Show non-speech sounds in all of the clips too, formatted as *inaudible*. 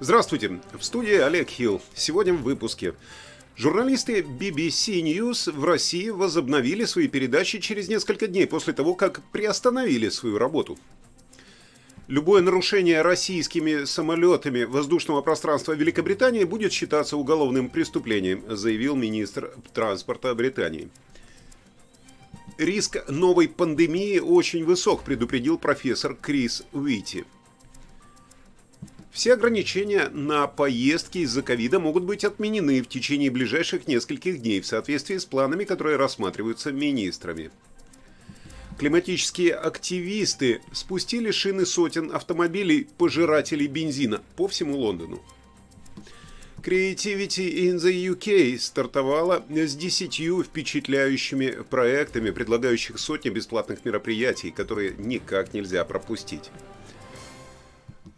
Здравствуйте, в студии Олег Хилл. Сегодня в выпуске. Журналисты BBC News в России возобновили свои передачи через несколько дней после того, как приостановили свою работу. Любое нарушение российскими самолетами воздушного пространства Великобритании будет считаться уголовным преступлением, заявил министр транспорта Британии. Риск новой пандемии очень высок, предупредил профессор Крис Уити. Все ограничения на поездки из-за ковида могут быть отменены в течение ближайших нескольких дней в соответствии с планами, которые рассматриваются министрами. Климатические активисты спустили шины сотен автомобилей пожирателей бензина по всему Лондону. Creativity in the UK стартовала с десятью впечатляющими проектами, предлагающих сотни бесплатных мероприятий, которые никак нельзя пропустить.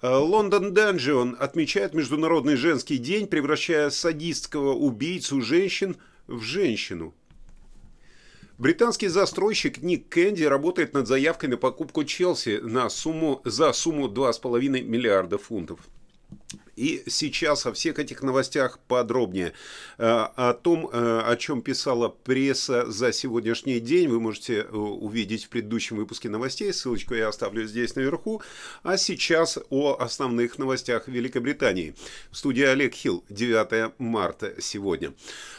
Лондон Данжион отмечает Международный женский день, превращая садистского убийцу женщин в женщину. Британский застройщик Ник Кэнди работает над заявкой на покупку Челси на сумму, за сумму 2,5 миллиарда фунтов. И сейчас о всех этих новостях подробнее. Э, о том, э, о чем писала пресса за сегодняшний день, вы можете э, увидеть в предыдущем выпуске новостей. Ссылочку я оставлю здесь наверху. А сейчас о основных новостях Великобритании. В студии Олег Хилл, 9 марта сегодня.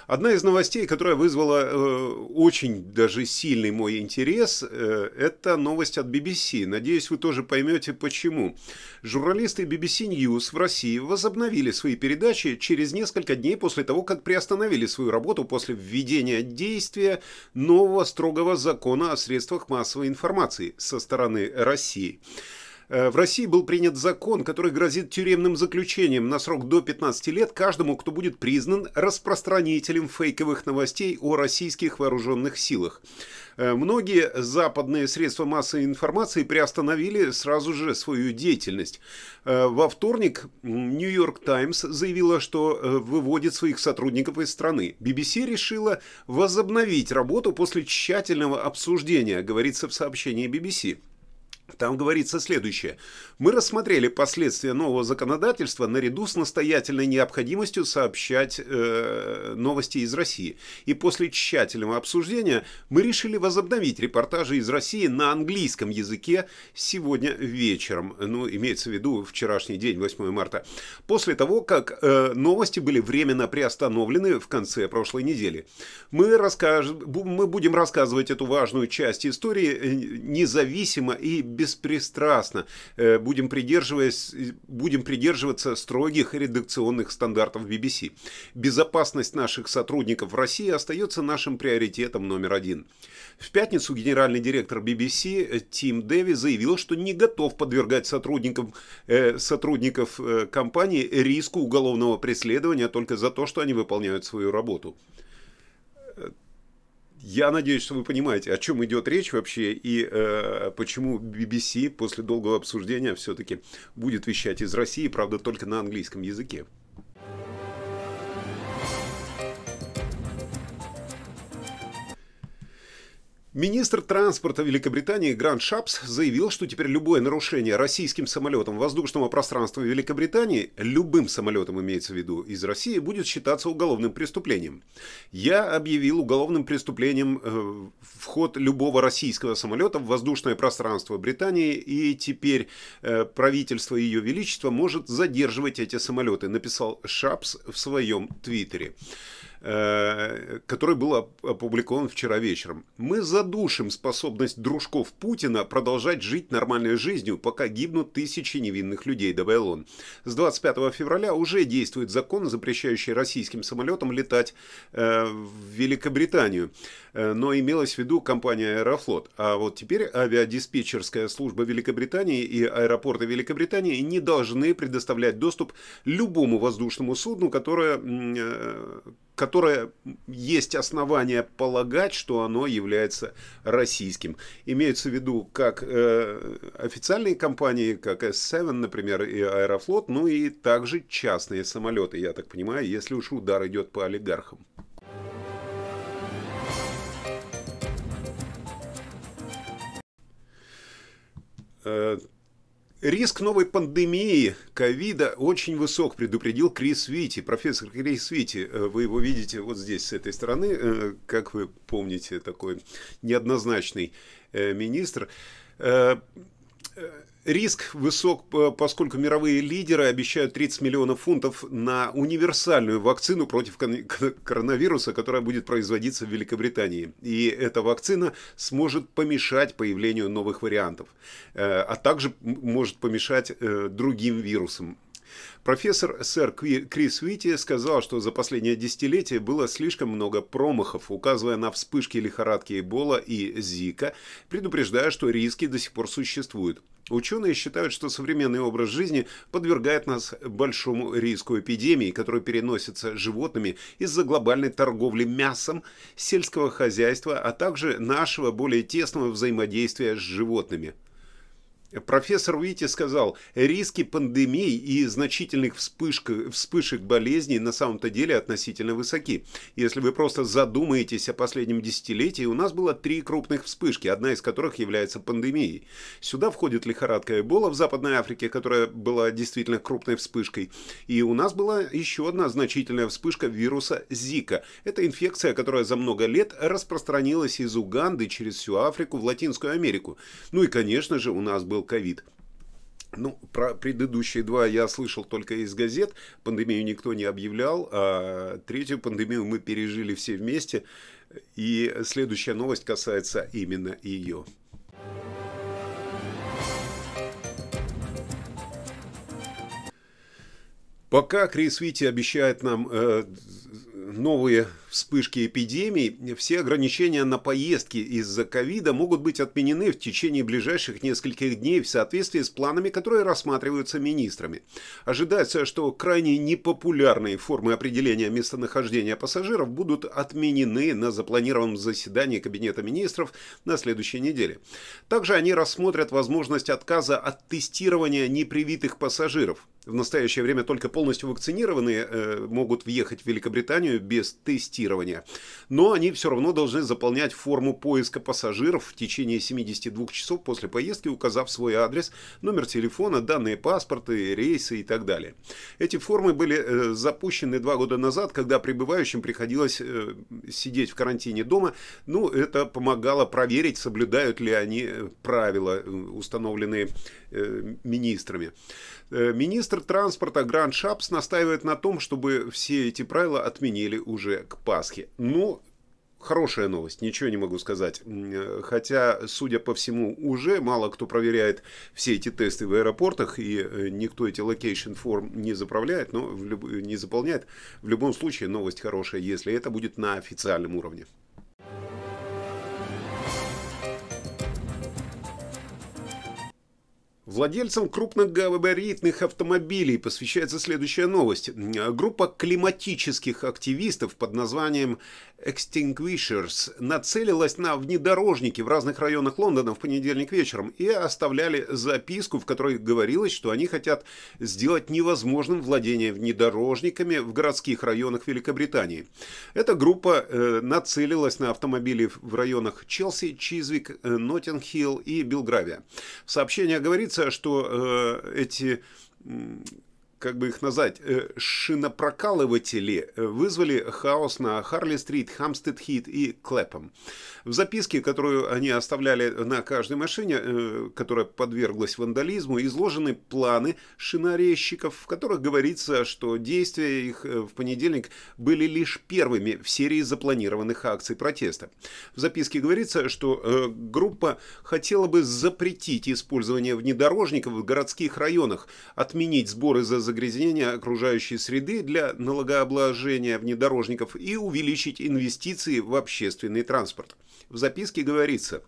Одна из новостей, которая вызвала очень даже сильный мой интерес, это новость от BBC. Надеюсь, вы тоже поймете почему. Журналисты BBC News в России возобновили свои передачи через несколько дней после того, как приостановили свою работу после введения действия нового строгого закона о средствах массовой информации со стороны России. Э, в России был принят закон, который грозит тюремным заключением на срок до 15 лет каждому, кто будет признан распространителем фейковых новостей о российских вооруженных силах. Э, многие западные средства массовой информации приостановили сразу же свою деятельность. Э, во вторник Нью-Йорк Таймс заявила, что выводит своих сотрудников из страны. BBC решила возобновить работу после тщательного обсуждения, говорится в сообщении BBC. Там говорится следующее. Мы рассмотрели последствия нового законодательства наряду с настоятельной необходимостью сообщать э, новости из России. И после тщательного обсуждения мы решили возобновить репортажи из России на английском языке сегодня вечером. Ну, имеется в виду вчерашний день, 8 марта. После того, как э, новости были временно приостановлены в конце прошлой недели. Мы, расскаж... мы будем рассказывать эту важную часть истории э, независимо и беспристрастно, э, будем, придерживаясь, будем придерживаться строгих редакционных стандартов BBC. Безопасность наших сотрудников в России остается нашим приоритетом номер один. В пятницу генеральный директор BBC э, Тим Дэви заявил, что не готов подвергать сотрудникам, э, сотрудников компании риску уголовного преследования только за то, что они выполняют свою работу. Я надеюсь, что вы понимаете, о чем идет речь вообще и э, почему BBC после долгого обсуждения все-таки будет вещать из России, правда, только на английском языке. Министр транспорта Великобритании Грант Шапс заявил, что теперь любое нарушение российским самолетом воздушного пространства Великобритании, любым самолетом имеется в виду из России, будет считаться уголовным преступлением. Я объявил уголовным преступлением э, вход любого российского самолета в воздушное пространство Британии, и теперь э, правительство Ее Величества может задерживать эти самолеты, написал Шапс в своем твиттере. Э, который был опубликован вчера вечером. Мы задушим способность дружков Путина продолжать жить нормальной жизнью, пока гибнут тысячи невинных людей, добавил он. С 25 февраля уже действует закон, запрещающий российским самолетам летать э, в Великобританию. Э, но имелась в виду компания Аэрофлот. А вот теперь авиадиспетчерская служба Великобритании и аэропорты Великобритании не должны предоставлять доступ любому воздушному судну, которое которое есть основания полагать, что оно является российским. Имеются в виду как э, официальные компании, как S7, например, и Аэрофлот, ну и также частные самолеты, я так понимаю, если уж удар идет по олигархам. Риск новой пандемии ковида очень высок, предупредил Крис Вити, профессор Крис Вити. Э, вы его видите вот здесь, с этой стороны, э, как вы помните, такой неоднозначный э, министр. Риск высок, поскольку мировые лидеры обещают 30 миллионов фунтов на универсальную вакцину против коронавируса, которая будет производиться в Великобритании. И эта вакцина сможет помешать появлению новых вариантов, э, а также может помешать э, другим вирусам. Профессор сэр Крис Уитти сказал, что за последнее десятилетие было слишком много промахов, указывая на вспышки лихорадки Эбола и Зика, предупреждая, что риски до сих пор существуют. Ученые считают, что современный образ жизни подвергает нас большому риску эпидемии, который переносится животными из-за глобальной торговли мясом, сельского хозяйства, а также нашего более тесного взаимодействия с животными – Профессор Уити сказал, риски пандемий и значительных вспышек, вспышек болезней на самом-то деле относительно высоки. Если вы просто задумаетесь о последнем десятилетии, у нас было три крупных вспышки, одна из которых является пандемией. Сюда входит лихорадка Эбола в Западной Африке, которая была действительно крупной вспышкой. И у нас была еще одна значительная вспышка вируса Зика. Это инфекция, которая за много лет распространилась из Уганды через всю Африку в Латинскую Америку. Ну и, конечно же, у нас был был ковид. Ну, про предыдущие два я слышал только из газет. Пандемию никто не объявлял, а третью пандемию мы пережили все вместе. И следующая новость касается именно ее. Пока Крис Вити обещает нам э, новые вспышки эпидемий, все ограничения на поездки из-за ковида могут быть отменены в течение ближайших нескольких дней в соответствии с планами, которые рассматриваются министрами. Ожидается, что крайне непопулярные формы определения местонахождения пассажиров будут отменены на запланированном заседании Кабинета министров на следующей неделе. Также они рассмотрят возможность отказа от тестирования непривитых пассажиров. В настоящее время только полностью вакцинированные э, могут въехать в Великобританию без тестирования. Но они все равно должны заполнять форму поиска пассажиров в течение 72 часов после поездки, указав свой адрес, номер телефона, данные паспорта, рейсы и так далее. Эти формы были э, запущены два года назад, когда прибывающим приходилось э, сидеть в карантине дома. Ну, это помогало проверить, соблюдают ли они э, правила, установленные министрами. Э, министр транспорта Гранд Шапс настаивает на том, чтобы все эти правила отменили уже к Пасхе. Ну, хорошая новость, ничего не могу сказать. Э, хотя, судя по всему, уже мало кто проверяет все эти тесты в аэропортах, и э, никто эти location форм не заправляет, но в люб... не заполняет. В любом случае, новость хорошая, если это будет на официальном уровне. Владельцам крупногабаритных автомобилей посвящается следующая новость. Группа климатических активистов под названием Extinguishers нацелилась на внедорожники в разных районах Лондона в понедельник вечером и оставляли записку, в которой говорилось, что они хотят сделать невозможным владение внедорожниками в городских районах Великобритании. Эта группа э, нацелилась на автомобили в районах Челси, Чизвик, э, Ноттинг-Хилл и Белгравия. В сообщении говорится, говорится, что э, эти как бы их назвать, э, шинопрокалыватели э, вызвали хаос на Харли-стрит, Хамстед-Хит и Клэпом. В записке, которую они оставляли на каждой машине, э, которая подверглась вандализму, изложены планы шинорезчиков, в которых говорится, что действия их в понедельник были лишь первыми в серии запланированных акций протеста. В записке говорится, что группа хотела бы запретить использование внедорожников в городских районах, отменить сборы за загрязнения окружающей среды для налогообложения внедорожников и увеличить инвестиции в общественный транспорт. В записке говорится,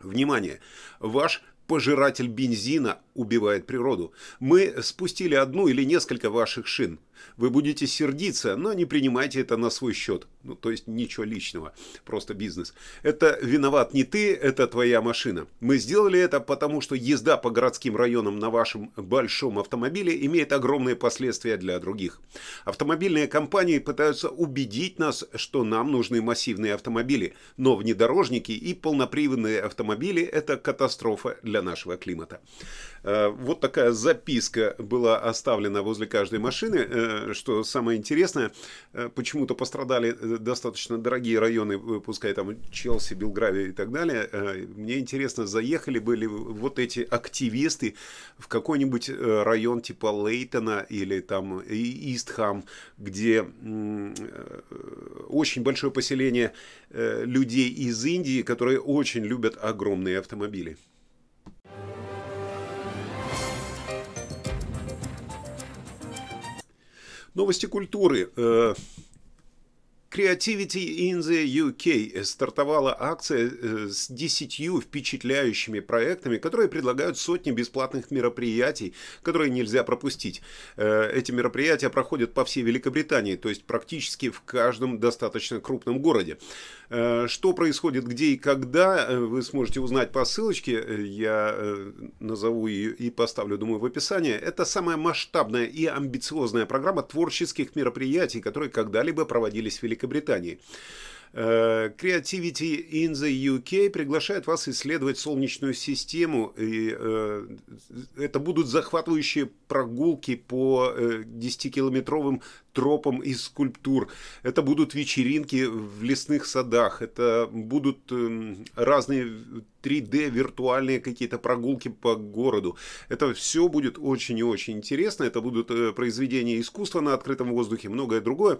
внимание, ваш пожиратель бензина убивает природу. Мы спустили одну или несколько ваших шин – Вы будете сердиться, но не принимайте это на свой счет. Ну, то есть ничего личного, просто бизнес. Это виноват не ты, это твоя машина. Мы сделали это потому, что езда по городским районам на вашем большом автомобиле имеет огромные последствия для других. Автомобильные компании пытаются убедить нас, что нам нужны массивные автомобили, но внедорожники и полноприводные автомобили – это катастрофа для нашего климата. Э, вот такая записка была оставлена возле каждой машины, э, что самое интересное, э, почему-то пострадали достаточно дорогие районы, пускай там Челси, Белгравия и так далее. Мне интересно, заехали были вот эти активисты в какой-нибудь район типа Лейтона или там Истхам, где очень большое поселение людей из Индии, которые очень любят огромные автомобили. Новости культуры. Creativity in the UK стартовала акция э, с десятью впечатляющими проектами, которые предлагают сотни бесплатных мероприятий, которые нельзя пропустить. Э, эти мероприятия проходят по всей Великобритании, то есть практически в каждом достаточно крупном городе. Э, что происходит где и когда, вы сможете узнать по ссылочке, я назову ее и поставлю, думаю, в описании. Это самая масштабная и амбициозная программа творческих мероприятий, которые когда-либо проводились в Великобритании. Великобритании. Э, Creativity in the UK приглашает вас исследовать Солнечную систему. И, э, это будут захватывающие прогулки по э, 10-километровым тропам из скульптур. Это будут вечеринки в лесных садах. Это будут э, разные 3D виртуальные какие-то прогулки по городу. Это все будет очень и очень интересно. Это будут э, произведения искусства на открытом воздухе, многое другое.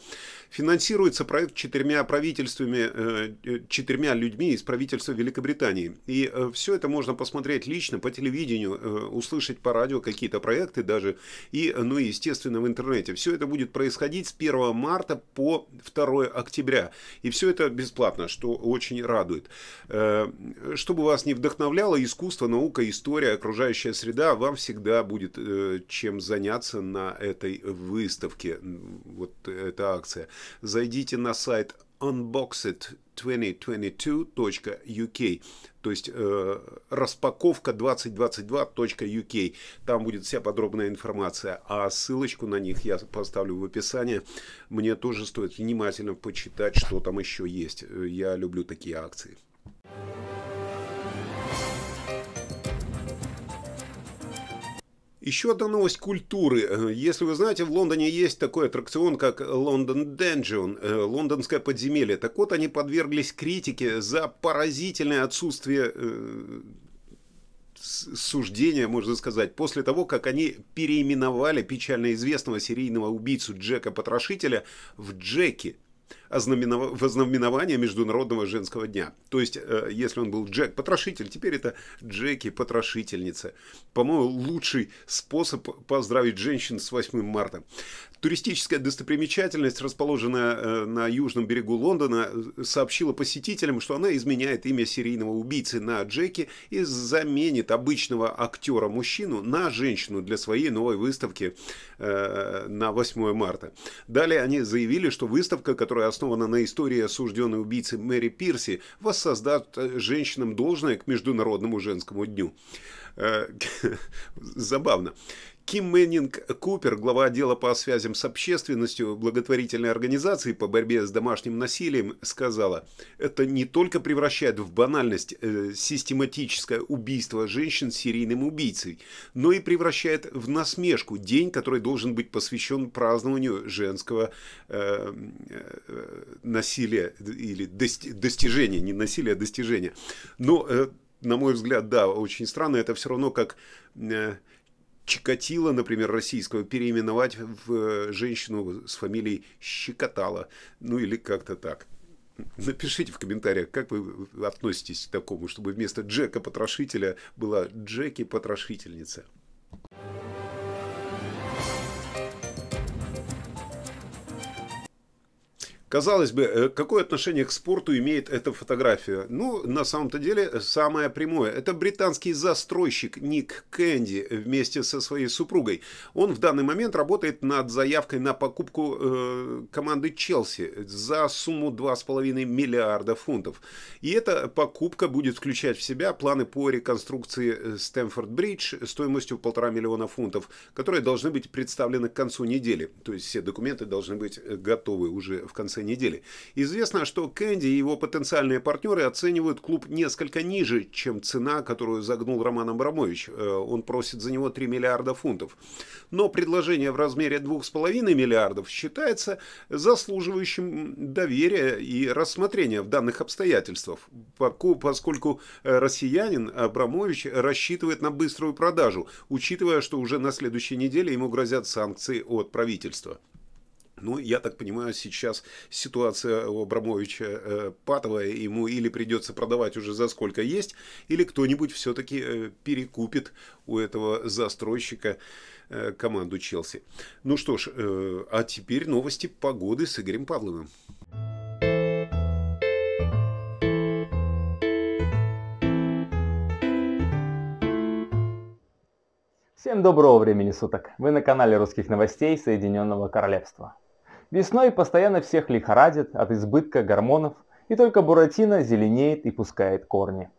Финансируется проект четырьмя правительствами, э, э, четырьмя людьми из правительства Великобритании. И все это можно посмотреть лично по телевидению, услышать по радио какие-то проекты даже. И, ну, естественно, в интернете. Все это будет происходить с 1 марта по 2 октября. И все это бесплатно, что очень радует. Чтобы вас не вдохновляло искусство, наука, история, окружающая среда, вам всегда будет э, чем заняться на этой выставке. Вот эта акция. Зайдите на сайт unboxit2022.uk, то есть э, распаковка 2022.uk. Там будет вся подробная информация, а ссылочку на них я поставлю в описании. Мне тоже стоит внимательно почитать, что там еще есть. Я люблю такие акции. Еще одна новость культуры. Э, если вы знаете, в Лондоне есть такой аттракцион, как Лондон Dungeon, э, лондонское подземелье. Так вот, они подверглись критике за поразительное отсутствие э, суждения, можно сказать, после того, как они переименовали печально известного серийного убийцу Джека Потрошителя в Джеки вознаменование Международного женского дня. То есть, э, если он был Джек Потрошитель, теперь это Джеки Потрошительница. По-моему, лучший способ поздравить женщин с 8 марта. Туристическая достопримечательность, расположенная э, на южном берегу Лондона, сообщила посетителям, что она изменяет имя серийного убийцы на Джеки и заменит обычного актера-мужчину на женщину для своей новой выставки э, на 8 марта. Далее они заявили, что выставка, которая основана на истории осужденной убийцы Мэри Пирси, воссоздаст э, женщинам должное к Международному женскому дню. *laughs* Забавно. Ким Мэннинг Купер, глава отдела по связям с общественностью благотворительной организации по борьбе с домашним насилием, сказала, это не только превращает в банальность э, систематическое убийство женщин серийным убийцей, но и превращает в насмешку день, который должен быть посвящен празднованию женского э, э, насилия или дости достижения, не насилия, а достижения. Но, э, на мой взгляд, да, очень странно, это все равно как... Э, Чикатило, например, российского, переименовать в э, женщину с фамилией Щекотала. Ну или как-то так. Напишите в комментариях, как вы относитесь к такому, чтобы вместо Джека Потрошителя была Джеки Потрошительница. Казалось бы, э, какое отношение к спорту имеет эта фотография? Ну, на самом-то деле, самое прямое. Это британский застройщик Ник Кэнди вместе со своей супругой. Он в данный момент работает над заявкой на покупку э, команды Челси за сумму 2,5 миллиарда фунтов. И эта покупка будет включать в себя планы по реконструкции Стэнфорд-Бридж стоимостью полтора миллиона фунтов, которые должны быть представлены к концу недели. То есть все документы должны быть готовы уже в конце конце недели. Известно, что Кэнди и его потенциальные партнеры оценивают клуб несколько ниже, чем цена, которую загнул Роман Абрамович. Э, он просит за него 3 миллиарда фунтов. Но предложение в размере 2,5 миллиардов считается заслуживающим доверия и рассмотрения в данных обстоятельствах, поскольку россиянин Абрамович рассчитывает на быструю продажу, учитывая, что уже на следующей неделе ему грозят санкции от правительства. Ну, я так понимаю, сейчас ситуация у Абрамовича э, патовая, ему или придется продавать уже за сколько есть, или кто-нибудь все-таки э, перекупит у этого застройщика э, команду Челси. Ну что ж, э, а теперь новости погоды с Игорем Павловым. Всем доброго времени суток! Вы на канале русских новостей Соединенного Королевства. Весной постоянно всех лихорадит от избытка гормонов, и только Буратино зеленеет и пускает корни.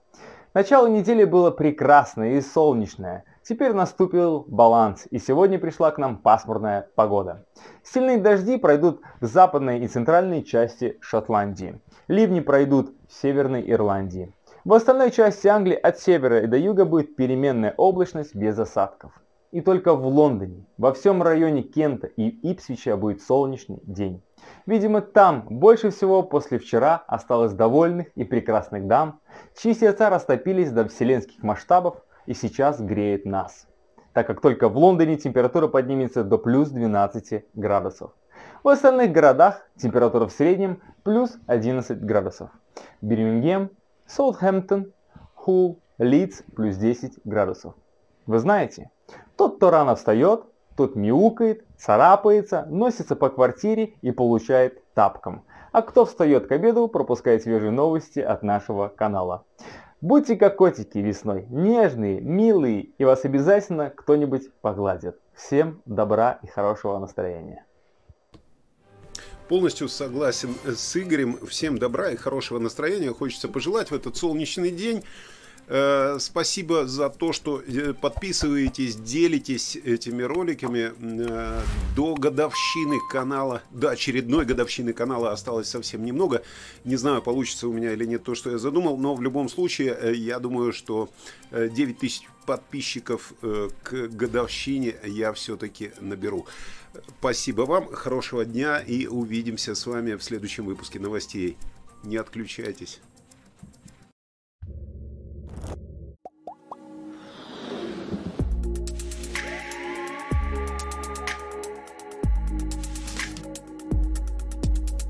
Начало недели было прекрасное и солнечное. Теперь наступил баланс, и сегодня пришла к нам пасмурная погода. Сильные дожди пройдут в западной и центральной части Шотландии. Ливни пройдут в Северной Ирландии. В остальной части Англии от севера и до юга будет переменная облачность без осадков. И только в Лондоне, во всем районе Кента и Ипсвича будет солнечный день. Видимо, там больше всего после вчера осталось довольных и прекрасных дам, чьи сердца растопились до вселенских масштабов и сейчас греет нас. Так как только в Лондоне температура поднимется до плюс 12 градусов. В остальных городах температура в среднем плюс 11 градусов. Бирмингем, Саутгемптон, Хул, Лидс плюс 10 градусов. Вы знаете, тот, кто рано встает, тот мяукает, царапается, носится по квартире и получает тапком. А кто встает к обеду, пропускает свежие новости от нашего канала. Будьте как котики весной, нежные, милые, и вас обязательно кто-нибудь погладит. Всем добра и хорошего настроения. Полностью согласен с Игорем. Всем добра и хорошего настроения. Хочется пожелать в этот солнечный день. Э, спасибо за то, что э, подписываетесь, делитесь этими роликами. Э, до годовщины канала, до очередной годовщины канала осталось совсем немного. Не знаю, получится у меня или нет то, что я задумал, но в любом случае, я думаю, что 9 тысяч подписчиков к годовщине я все-таки наберу. Спасибо вам, хорошего дня и увидимся с вами в следующем выпуске новостей. Не отключайтесь.